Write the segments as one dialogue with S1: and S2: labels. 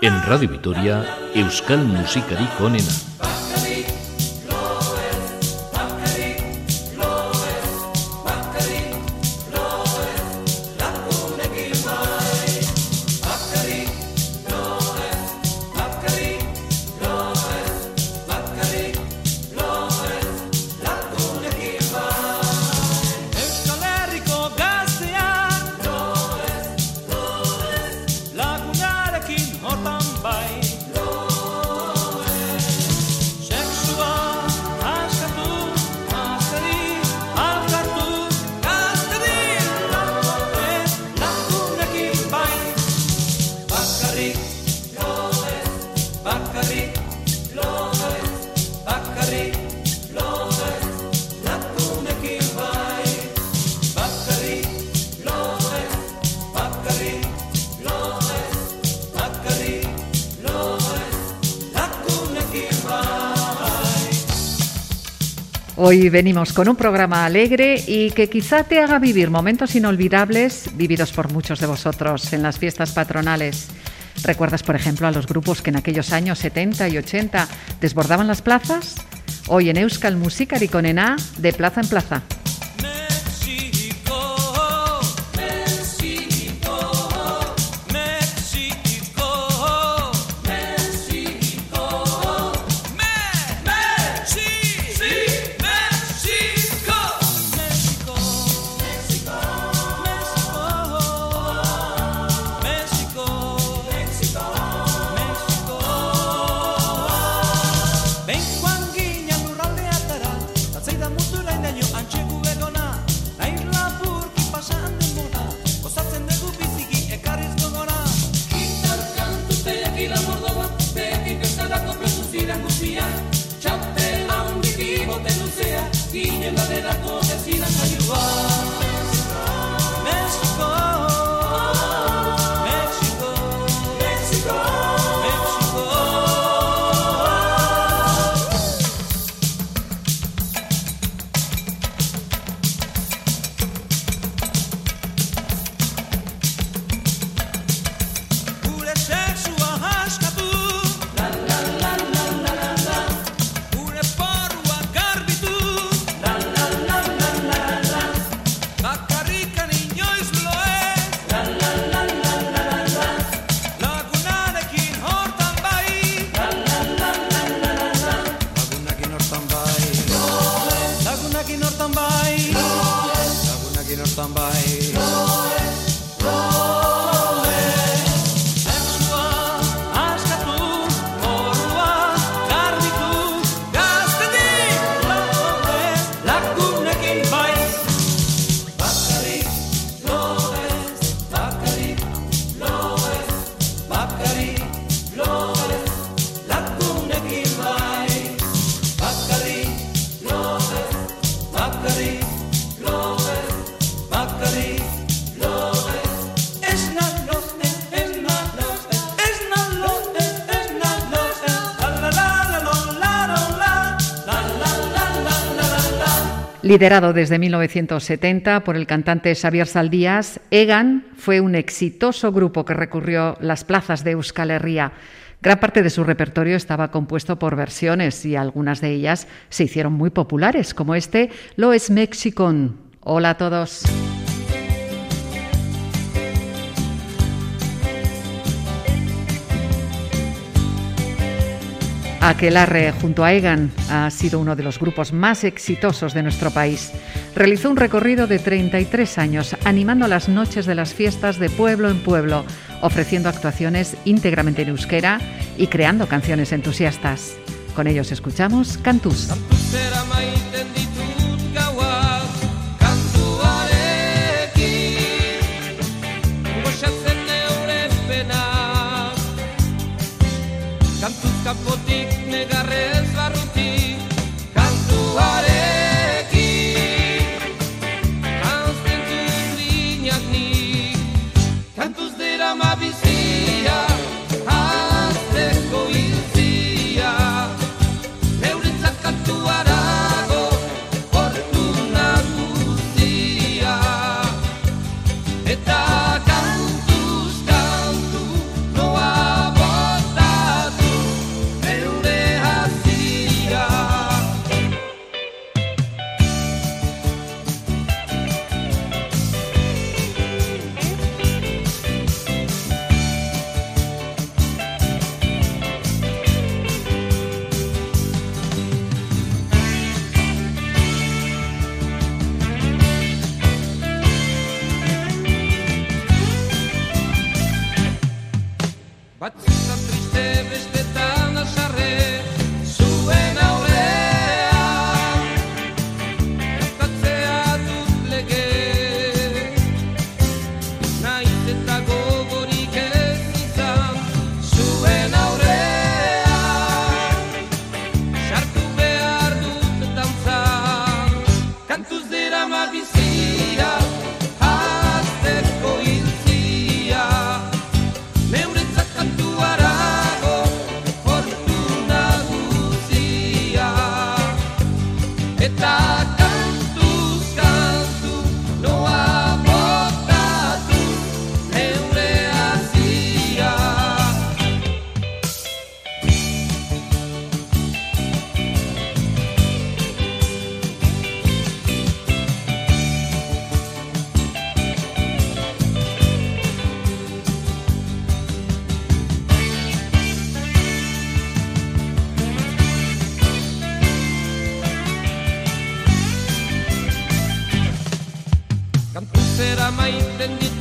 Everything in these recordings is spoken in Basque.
S1: En Radio Vitoria, Euskal Musikarik onena.
S2: Hoy venimos con un programa alegre y que quizá te haga vivir momentos inolvidables vividos por muchos de vosotros en las fiestas patronales. ¿Recuerdas, por ejemplo, a los grupos que en aquellos años 70 y 80 desbordaban las plazas? Hoy en Euskal Música y con de plaza en plaza. Liderado desde 1970 por el cantante Xavier Saldías, Egan fue un exitoso grupo que recurrió las plazas de Euskal Herria. Gran parte de su repertorio estaba compuesto por versiones y algunas de ellas se hicieron muy populares, como este Lo es Mexicon. Hola a todos. Aquelarre, junto a Egan, ha sido uno de los grupos más exitosos de nuestro país. Realizó un recorrido de 33 años, animando las noches de las fiestas de pueblo en pueblo, ofreciendo actuaciones íntegramente en euskera y creando canciones entusiastas. Con ellos escuchamos and
S3: it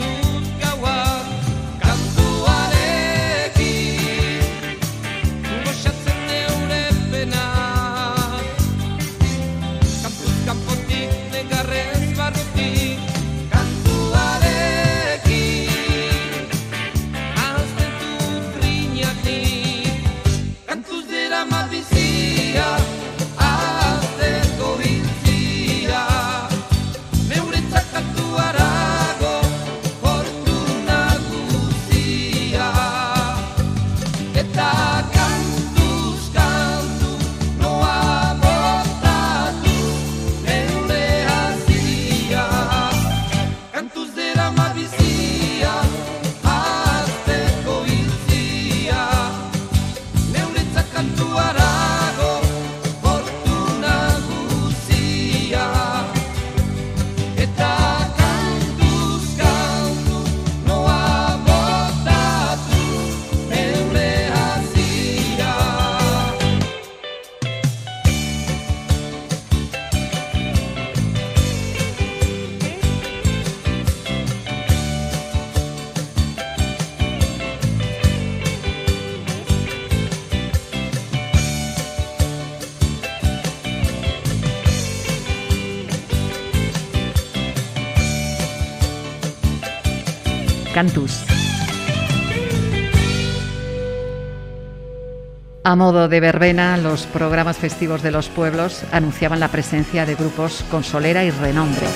S3: A modo de verbena, los programas festivos de los pueblos anunciaban la presencia de grupos con solera y renombre.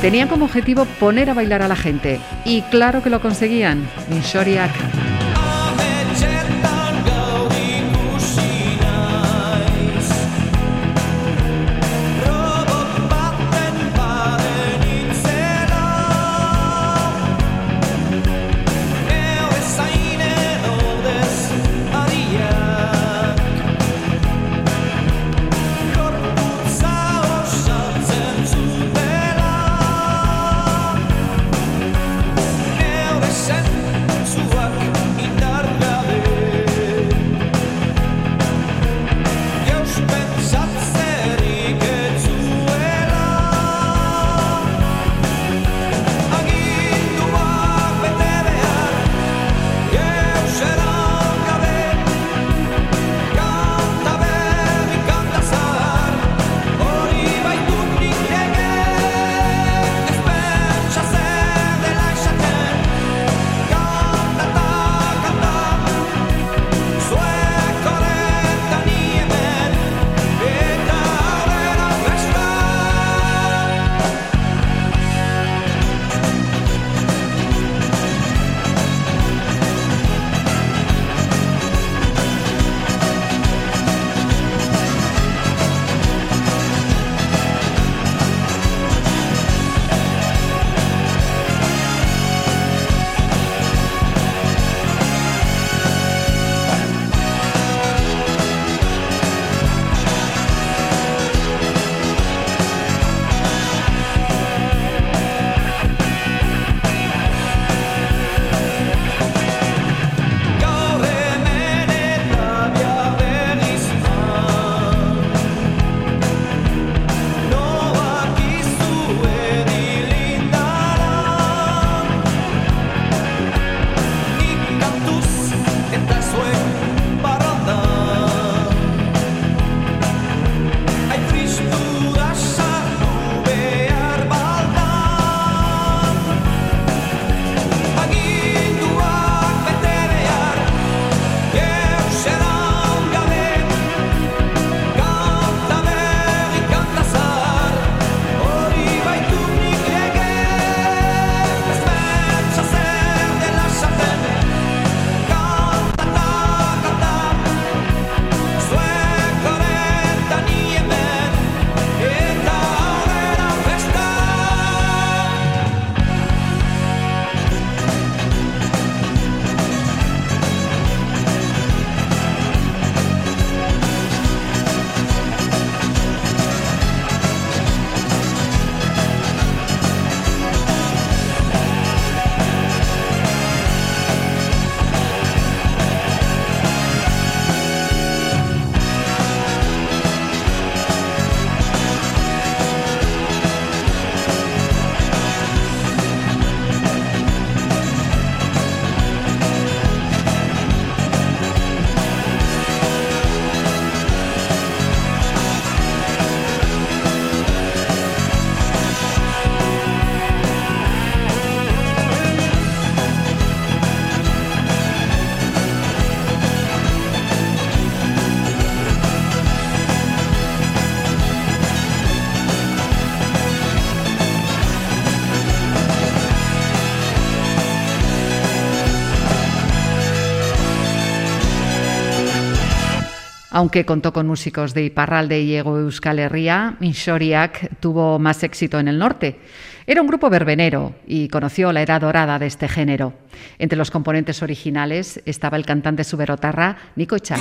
S3: Tenían como objetivo poner a bailar a la gente, y claro que lo conseguían. Inshoriak
S2: Aunque contó con músicos de Iparralde y Ego Euskal Herria, Minshoriak tuvo más éxito en el norte. Era un grupo verbenero y conoció la era dorada de este género. Entre los componentes originales estaba el cantante suberotarra Nico Char.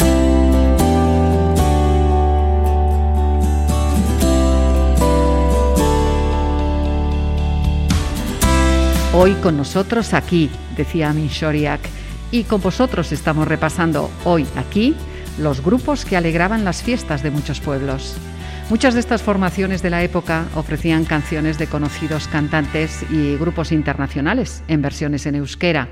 S2: Hoy con nosotros aquí, decía Minshoriak, y con vosotros estamos repasando hoy aquí los grupos que alegraban las fiestas de muchos pueblos. Muchas de estas formaciones de la época ofrecían canciones de conocidos cantantes y grupos internacionales en versiones en euskera.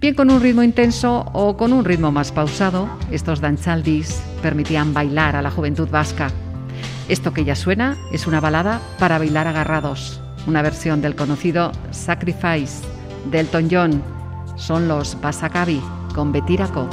S2: Bien con un ritmo intenso o con un ritmo más pausado, estos danchaldis permitían bailar a la juventud vasca. Esto que ya suena es una balada para bailar agarrados, una versión del conocido Sacrifice de Elton John. Son los Basakabi con Betiraco.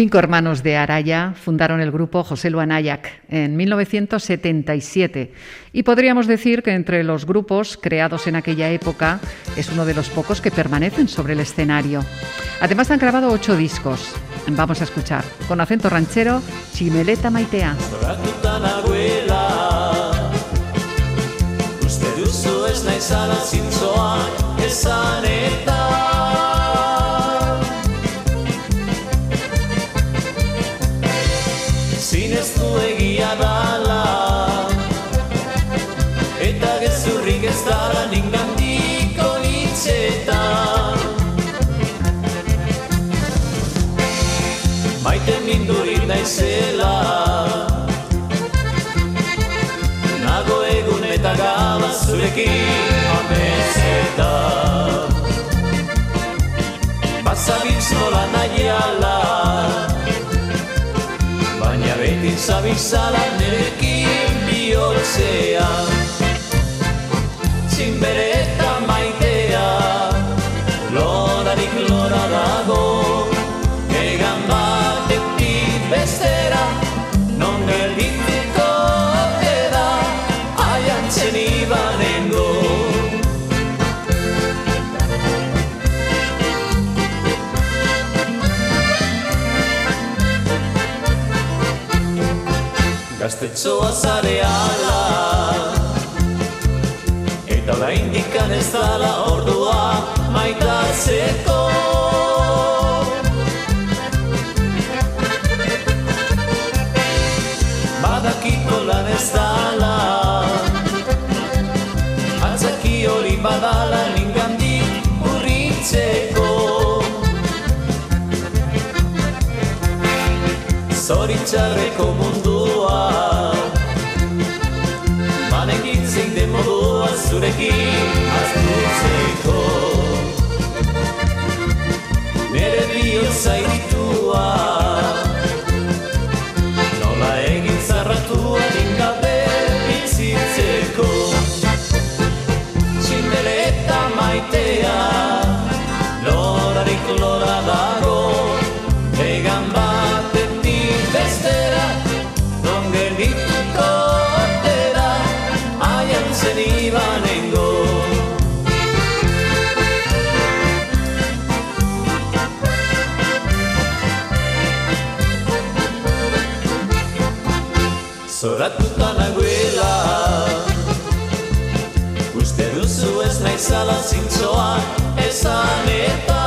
S2: Cinco hermanos de Araya fundaron el grupo José Luanayac en 1977 y podríamos decir que entre los grupos creados en aquella época es uno de los pocos que permanecen sobre el escenario. Además han grabado ocho discos. Vamos a escuchar con acento ranchero Chimeleta Maitea.
S4: Zurekin amezeta Bazabiltz nola nahiala Baina beti zabizala nerekin bihotzea Zinbere eta maitea Lorarik lora dago So what's all the zurekin. Aztutzeko naizala zintzoa Ezan eta.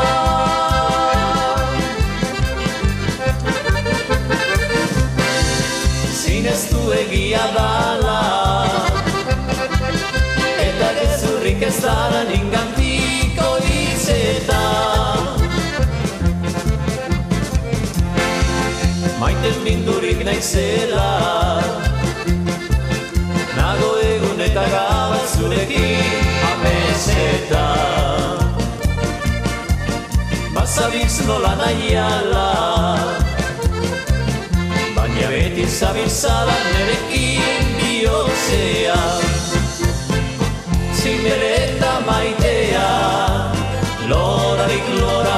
S4: Zineztu egia dala Eta gezurrik ez dara ningantiko izeta Maiten mindurik naizela eta gaba zurekin amezeta Bazabiz nola nahiala Baina beti zabizala nerekin bihotzea Zimere eta maitea Lorarik lora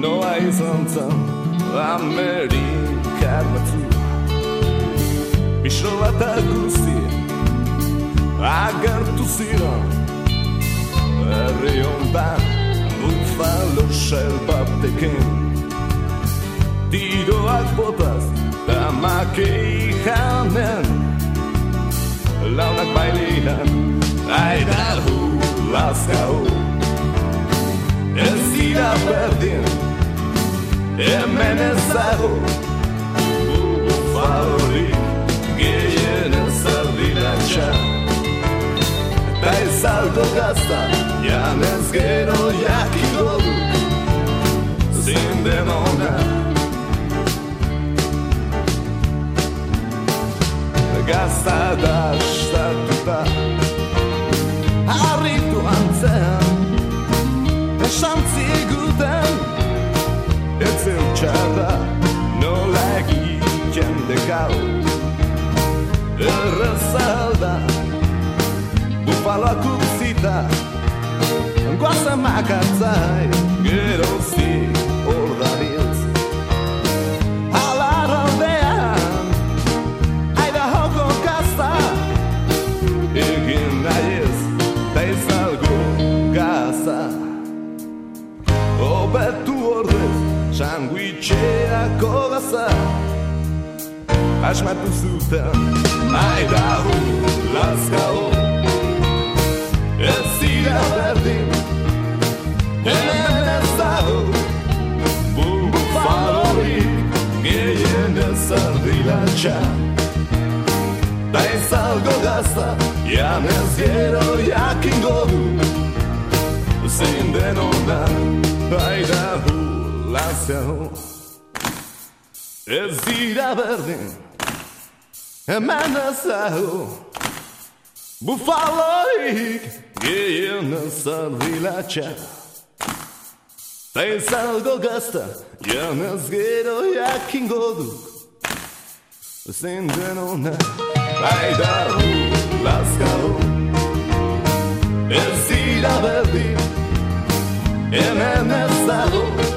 S5: Noa izan zan Amerikar batzu Bixo bat aguzi Agertu ziren Herri ondan Bufalo shell batekin Tiroak botaz Damakei janen Launak bailian Aida hu, laska hu Ez dira berdin Hemen ez dago Bufalori Gehien ez aldira txan Eta ez aldo gazta Janez gero jakiko Zin demona Gazta da Estatuta Gazta da Não other, no cal, each and the cow. Ressalda, bufalo cucita, guasa macatai, get on. Gaza Asmatu zuten hu Lazkao Ez dira berdin Hemen ez dago Bufalorik Gehien ez ardilatxa Da izalgo gazta Janez gero jakingo du Zein den ona Aida hu Azira verde, Amanda Sarro, Bufalo e eu não sou vilacha. Tem saldo gasta, eu não zgueiro e a kingodo. Sem denona, vai dar o lascaro. Azira verde, Amanda Sarro.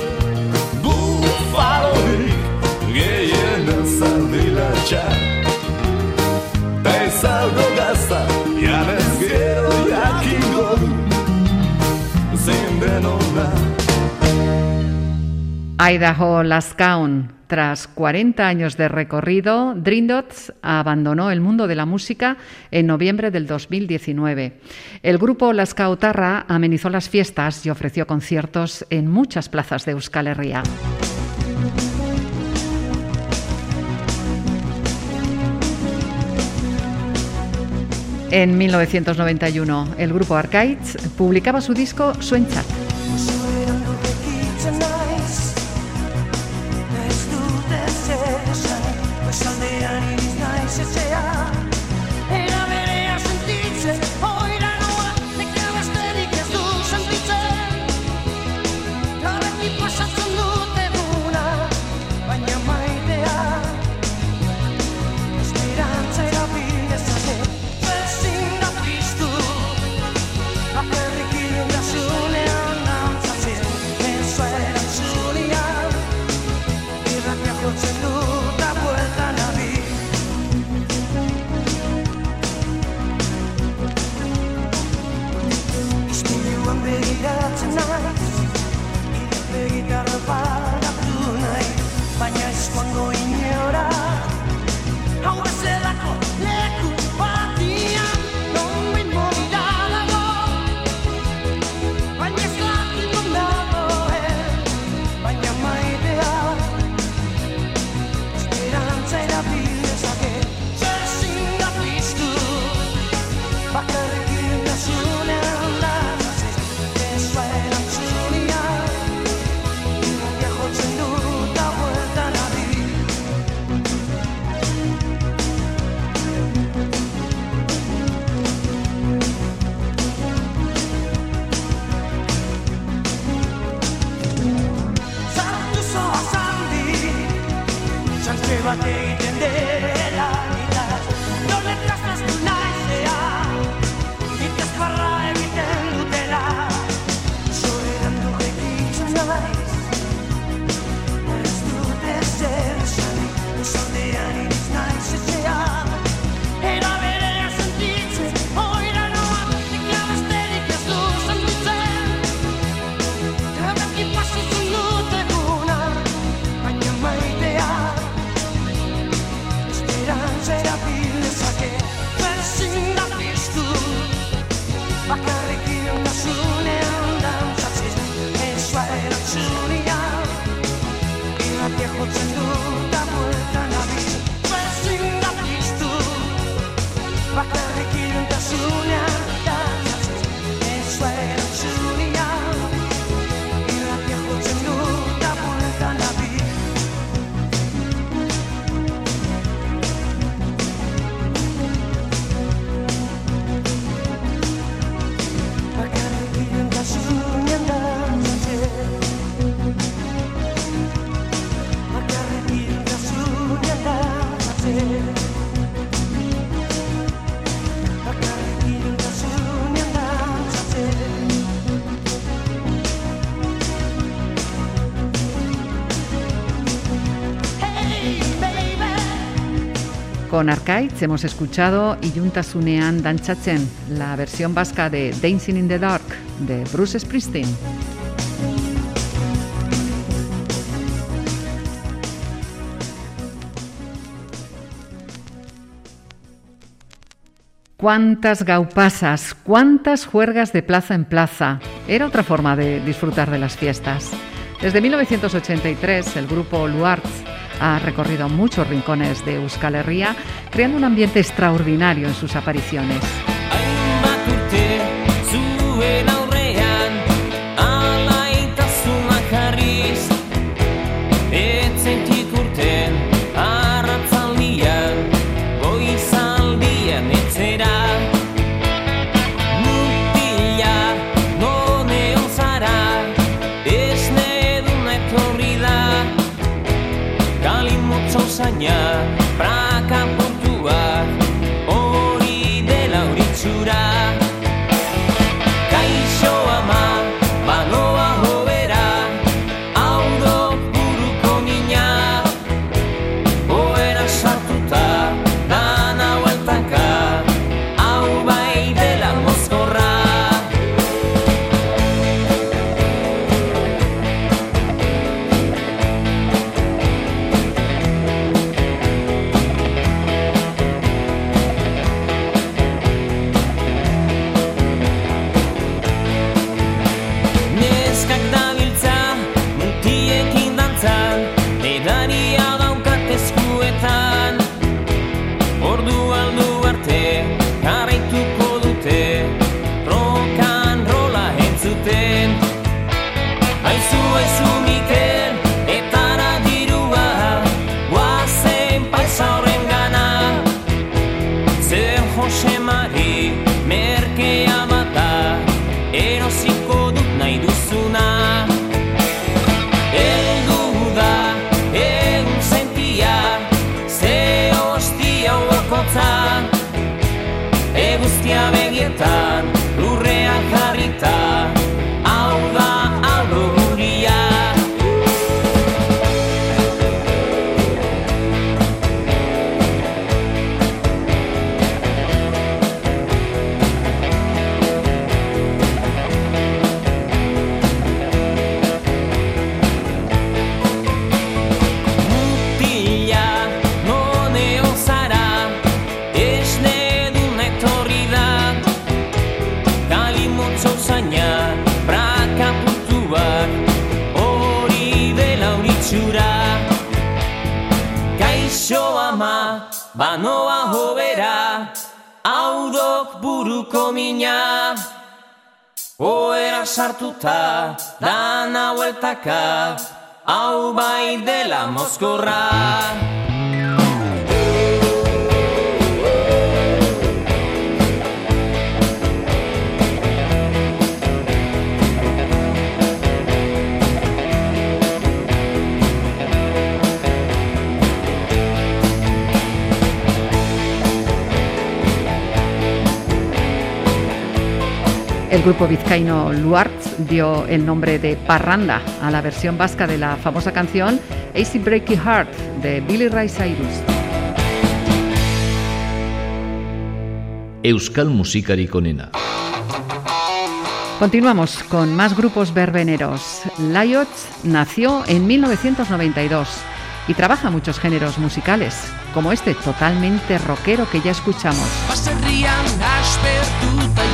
S2: Idaho Lascaun. Tras 40 años de recorrido, Drindots abandonó el mundo de la música en noviembre del 2019. El grupo Lascautarra amenizó las fiestas y ofreció conciertos en muchas plazas de Euskal Herria. En 1991, el grupo Arcades publicaba su disco.
S6: Begitzen naiz
S4: Con Arcaiz hemos escuchado Iyuntasunean Danchachen, la versión vasca de Dancing in the Dark de Bruce Springsteen. Cuántas gaupasas, cuántas juergas de plaza en plaza. Era otra forma de disfrutar de las fiestas. Desde 1983, el grupo Luartz ha recorrido muchos rincones de Euskal Herria, creando un ambiente extraordinario en sus apariciones.
S2: Mina. Oera sartuta, dana hueltaka Hau bai dela mozkorra
S4: El grupo vizcaíno Luartz dio el nombre de Parranda a la versión vasca de la famosa canción Easy Breaky Heart de Billy Ray Cyrus.
S7: Euskal musikarik onena.
S4: Continuamos con más grupos verbeneros. Liots nació en 1992 y trabaja muchos géneros musicales, como este totalmente rockero que ya escuchamos.
S3: Baserrian aspertuta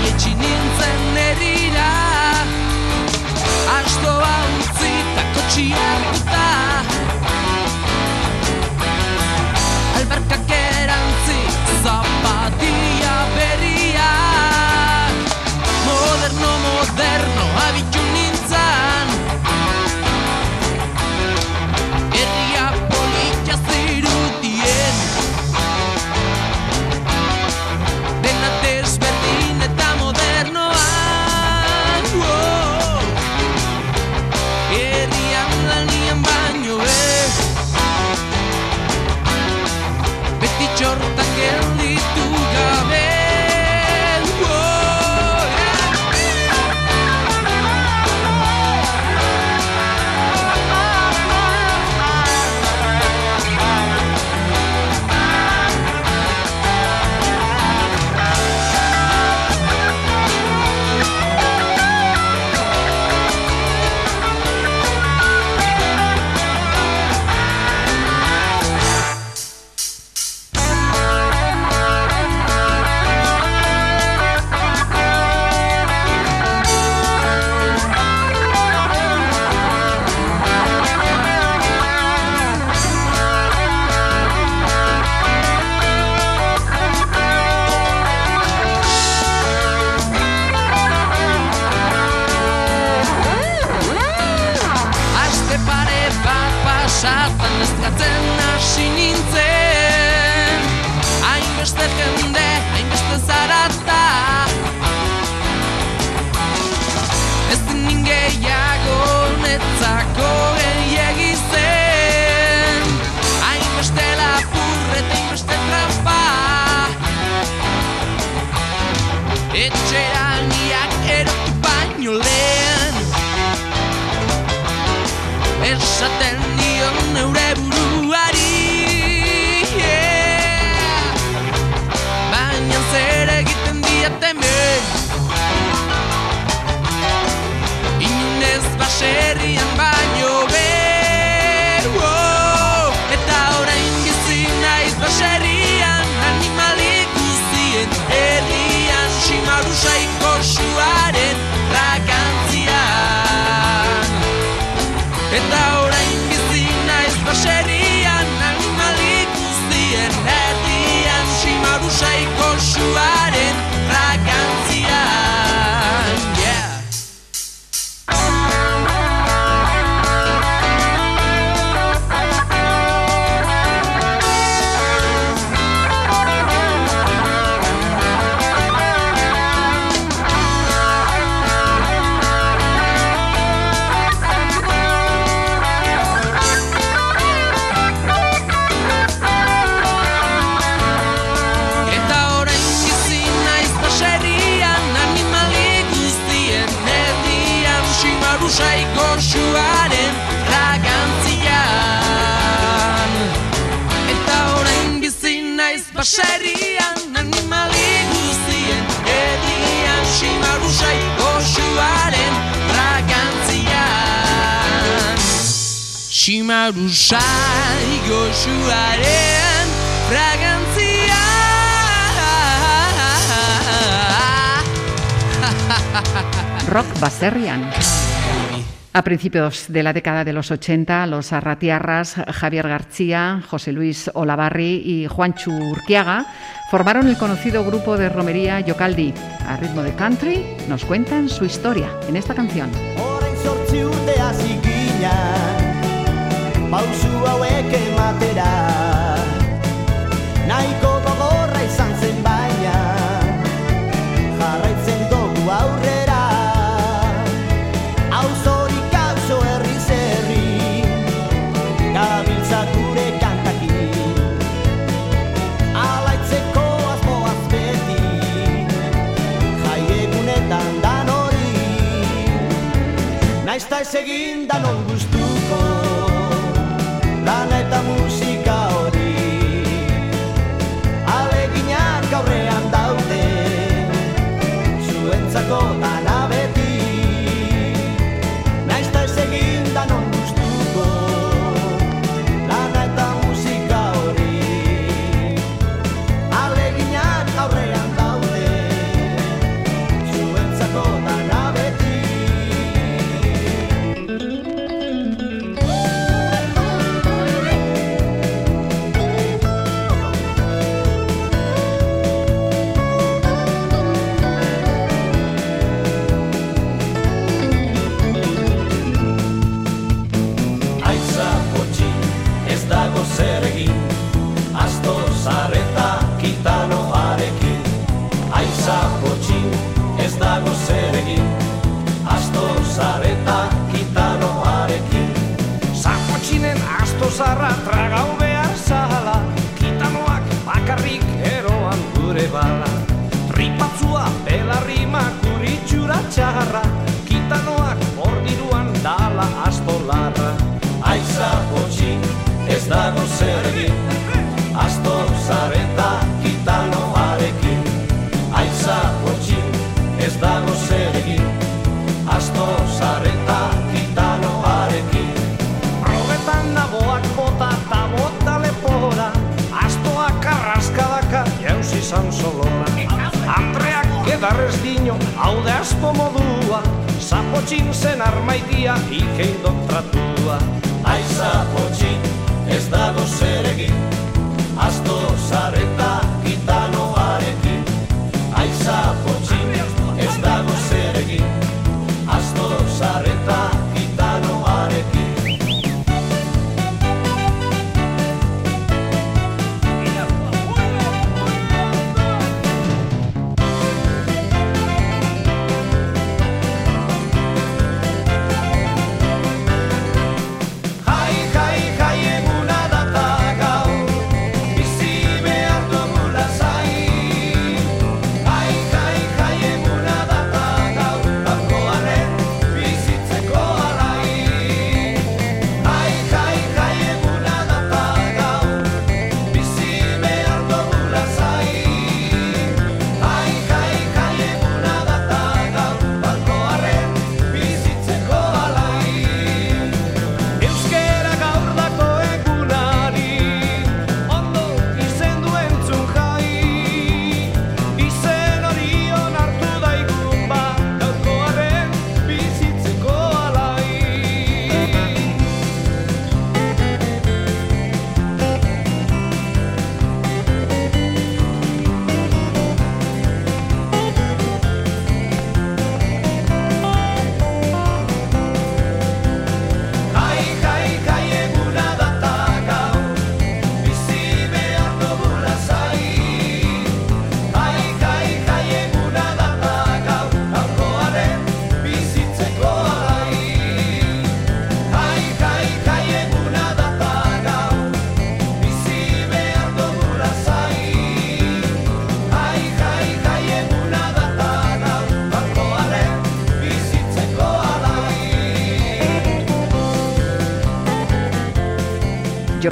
S2: baserrian.
S8: A principios de la década de los 80, los arratiarras Javier García, José Luis Olavarri y Juan Churquiaga formaron el conocido grupo de romería Yocaldi. A ritmo de country nos cuentan su historia en esta canción.
S9: izan
S10: solona Andreak edarrez dino, hau da asko modua. Zapotxin zen armaitia, ikein doktratua
S11: Ai zapotxin, ez dago zeregin Azto zareta gitanoarekin. Ai zapotxin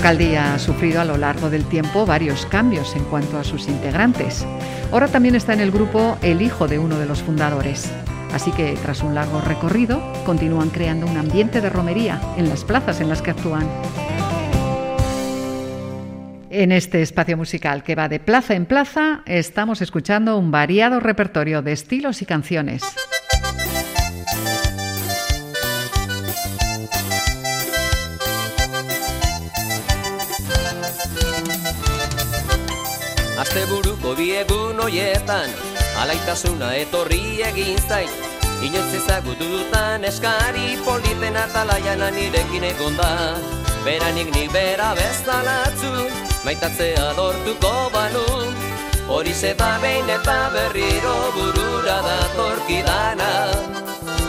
S2: Yocaldi ha sufrido a lo largo del tiempo varios cambios en cuanto a sus integrantes. Ahora también está en el grupo el hijo de uno de los fundadores. Así que tras un largo recorrido, continúan creando un ambiente de romería en las plazas en las que actúan. En este espacio musical que va de plaza en plaza, estamos escuchando un variado repertorio de estilos y canciones.
S12: Biegun hoietan Alaitasuna etorri egin zait. Inoiz ezagutu dutan eskari Politen atalaiana nirekin egon da. Beranik nik bera bezalatzu Maitatzea lortuko banu Hori zeta behin eta berriro burura datorkidana.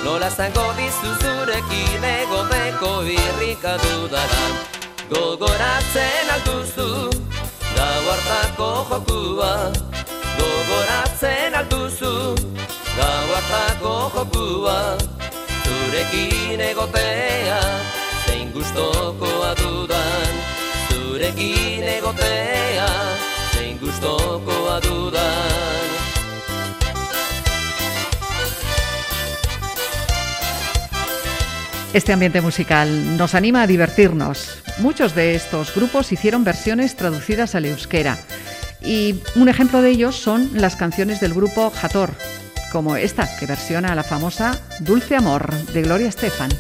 S12: Nola zango dizu zurekin egoteko irrika dudara Gogoratzen alduzu Gau hartako jokua Gogoratzen alduzu. Gau hartako jokua Zurekin egotea Zein gustokoa dudan. Zurekin egotea Zein gustokoa dudan
S2: Este ambiente musical nos anima a divertirnos. Muchos de estos grupos hicieron versiones traducidas al euskera. Y un ejemplo de ellos son las canciones del grupo Jator, como esta que versiona la famosa Dulce Amor de Gloria Estefan.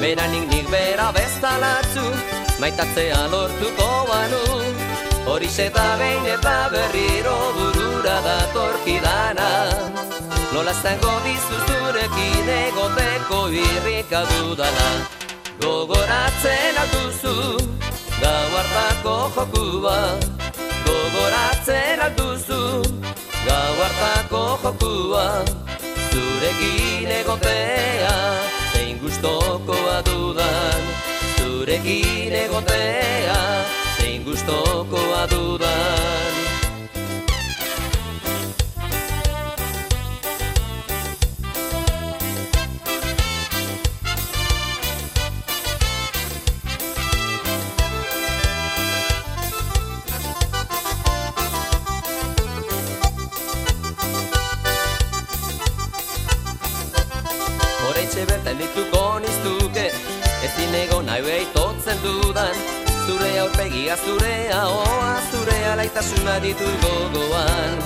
S12: Beranik nik bera bezalatzu Maitatzea lortuko banu. Hori eta behin eta berriro burura datorkidana. Nola zango dizu zurekin egoteko irrika dudala Gogoratzen alduzu Gau hartako jokua Gogoratzen alduzu Gau hartako jokua Zurekin egotea dudan Zurekin egotea Zein gustokoa dudan aurpegia zure ahoa Zure alaitasuna ditu gogoan.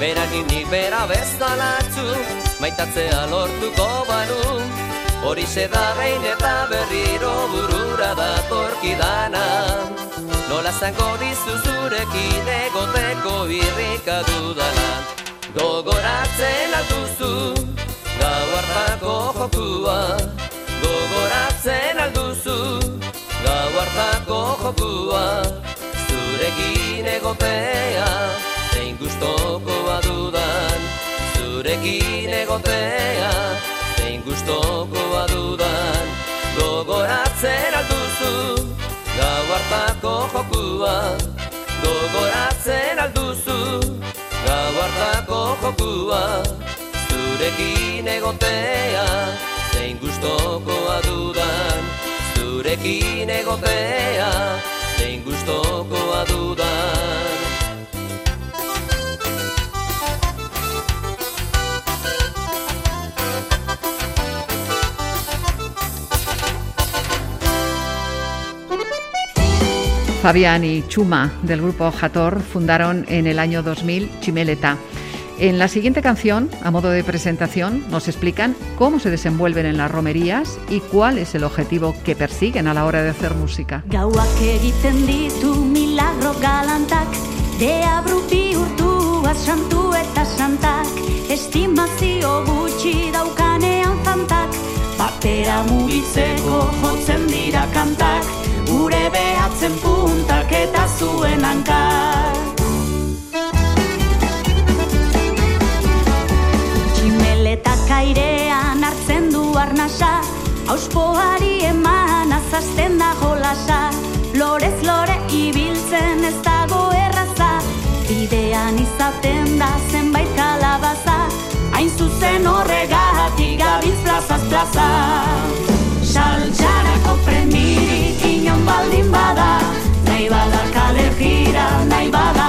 S12: Berakin nik bera bezalatzu Maitatzea lortuko banu. Hori da behin eta berriro burura datorkidana. Nola zango dizu zurekin egoteko irrika dudala Gogoratzen alduzu Gau hartako jokua. Gogoratzen alduzu Gau hartako jokua Zurekin egotea Zein gustokoa dudan. Zurekin egotea Zein gustokoa dudan. Gogoratzen alduzu Gau hartako jokua Gogoratzen alduzu Gau hartako jokua Zurekin egotea, zein gustokoa dudan Zurekin
S2: Fabián y Chuma del grupo Jator fundaron en el año 2000 Chimeleta. En la siguiente canción, a modo de presentación, nos explican cómo se desenvuelven en las romerías y cuál es el objetivo que persiguen a la hora de hacer música.
S13: Tximeletak airean hartzen du arnasa. Auspoari eman azazten da jolasa Lorez lore ibiltzen ez dago erraza. Bidean izaten da zenbait kalabaza. Hain zuzen horregatik gabiz plazaz plaza. Saltxarako premirik inon baldin bada. Nahi bada kale gira, nahi bada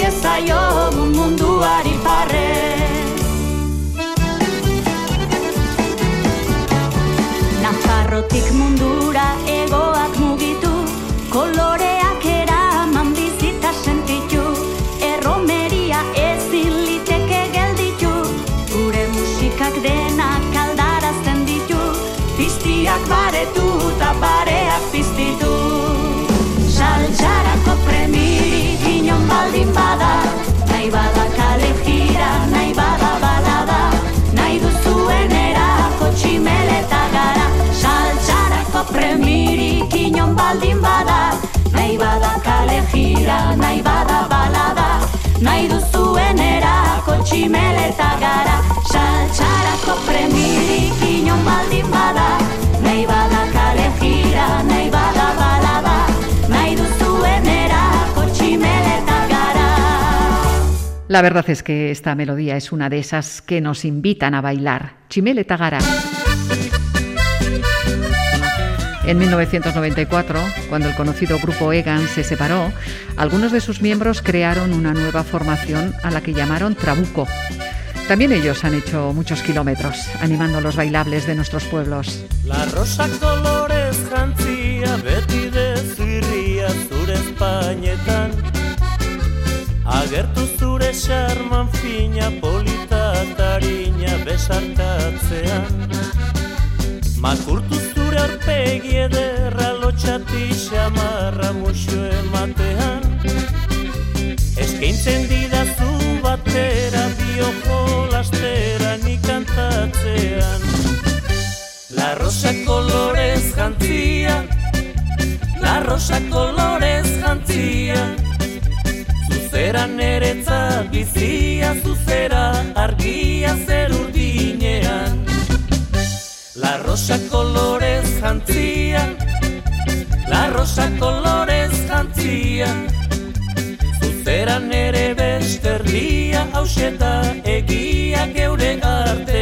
S13: diezaiogun munduari parre Nafarrotik mundura egoak mugitu Koloreak eraman bizita sentitu Erromeria ezin liteke gelditu. Gure musikak denak aldarazten ditu Piztiak baretu eta bareak baldin bada. Nahi bada kale gira, nahi bada balada. Nahi duzuen erako tximeleta gara. Saltxarako premirik inon baldin bada. Nahi bada kale gira, nahi bada balada. Nahi duzuen erako tximeleta gara. Saltxarako premirik inon baldin bada. Nahi bada
S2: La verdad es que esta melodía es una de esas que nos invitan a bailar. Chimeleta Gara. En 1994, cuando el conocido grupo Egan se separó, algunos de sus miembros crearon una nueva formación a la que llamaron Trabuco. También ellos han hecho muchos kilómetros animando los bailables de nuestros pueblos.
S4: La rosa kolorez jantzia beti zure espainetan Agertu zure xarman fina polita tarina besarkatzean. Makurtu zure aurpegi ederra lotxati xamarra musu ematean. Eskaintzen didazu batera biojo lastera nik kantatzean. La rosa kolorez jantzia La rosa kolorez jantzia Zuzera neretza bizia Zuzera argia zer urdinean La rosa kolorez jantzia La rosa kolorez jantzia Zuzera nere besterdia Hauseta egia geure artean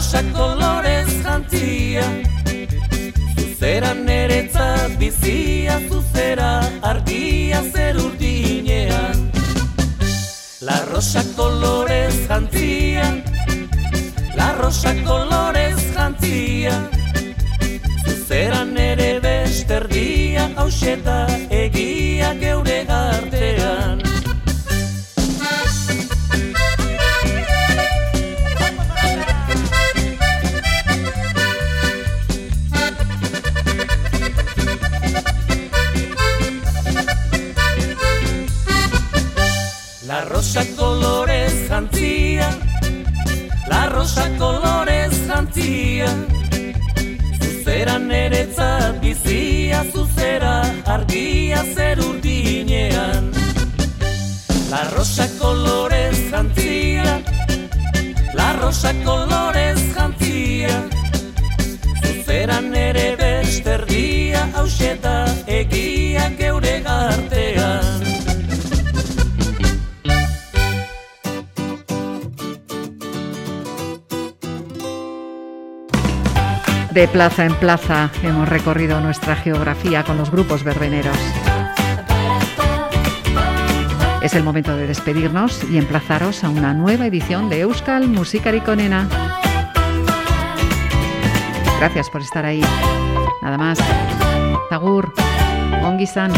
S4: La rosa colores jantzia. Zuzera neretzat bizia Zuzera argia zer urdinean. La rosa colores jantzia La rosa colores jantzia. Zuzera nere besterdia Hauseta egia geure artean Zuzera neretzat bizia Zuzera argia zer urdinean. La rosa colores jantzia La rosa kolorez jantzia. Zuzeran ere besterdia hauseta egia geure artean
S2: De plaza en plaza hemos recorrido nuestra geografía con los grupos verbeneros. Es el momento de despedirnos y emplazaros a una nueva edición de Euskal Musikari Konena. Gracias por estar ahí. Nada más. Tagur. Ongi san.